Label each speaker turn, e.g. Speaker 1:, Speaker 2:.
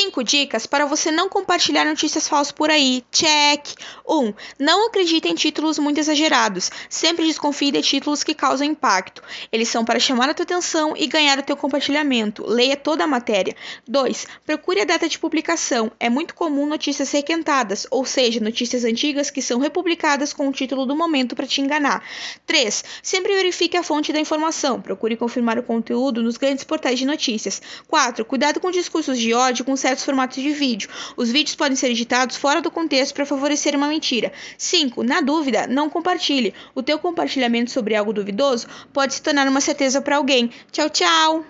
Speaker 1: 5 dicas para você não compartilhar notícias falsas por aí. Check! 1. Um, não acredite em títulos muito exagerados. Sempre desconfie de títulos que causam impacto. Eles são para chamar a tua atenção e ganhar o teu compartilhamento. Leia toda a matéria. 2. Procure a data de publicação. É muito comum notícias requentadas, ou seja, notícias antigas que são republicadas com o título do momento para te enganar. 3. Sempre verifique a fonte da informação. Procure confirmar o conteúdo nos grandes portais de notícias. 4. Cuidado com discursos de ódio com certos formatos de vídeo. Os vídeos podem ser editados fora do contexto para favorecer uma mentira. 5. Na dúvida, não compartilhe. O teu compartilhamento sobre algo duvidoso pode se tornar uma certeza para alguém. Tchau, tchau!